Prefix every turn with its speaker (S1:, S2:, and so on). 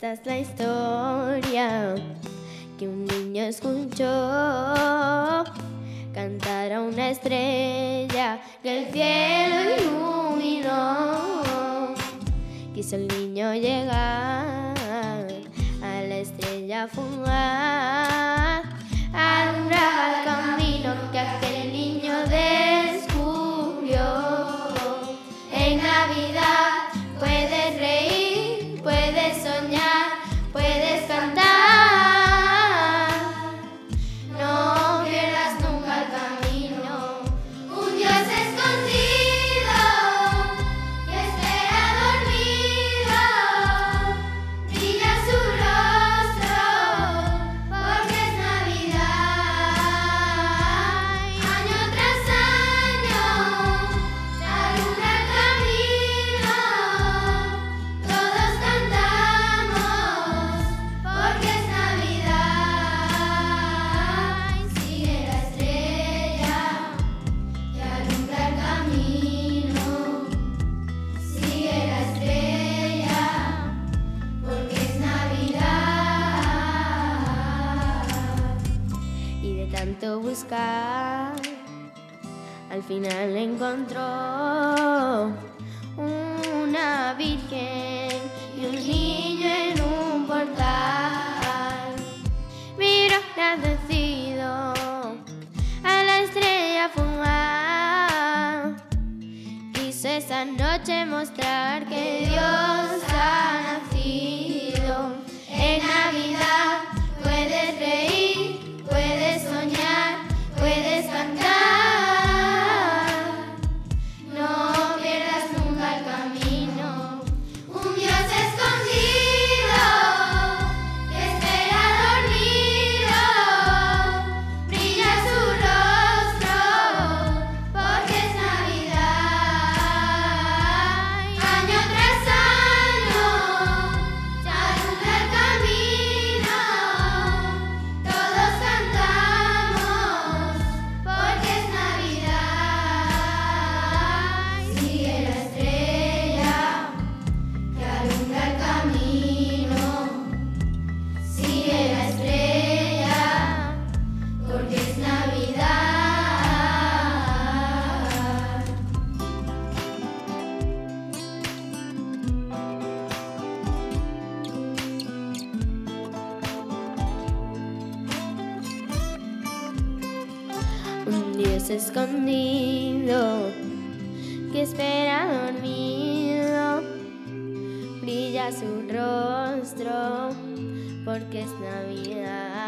S1: Esta es la historia que un niño escuchó cantar a una estrella que el cielo iluminó. Quiso el niño llegar a la estrella fugaz, tanto buscar, al final encontró una virgen y un niño en un portal. Miro agradecido a la estrella fugaz. Quiso esa noche mostrar que Dios ha nacido. Escondido que espera dormido, brilla su rostro porque es Navidad.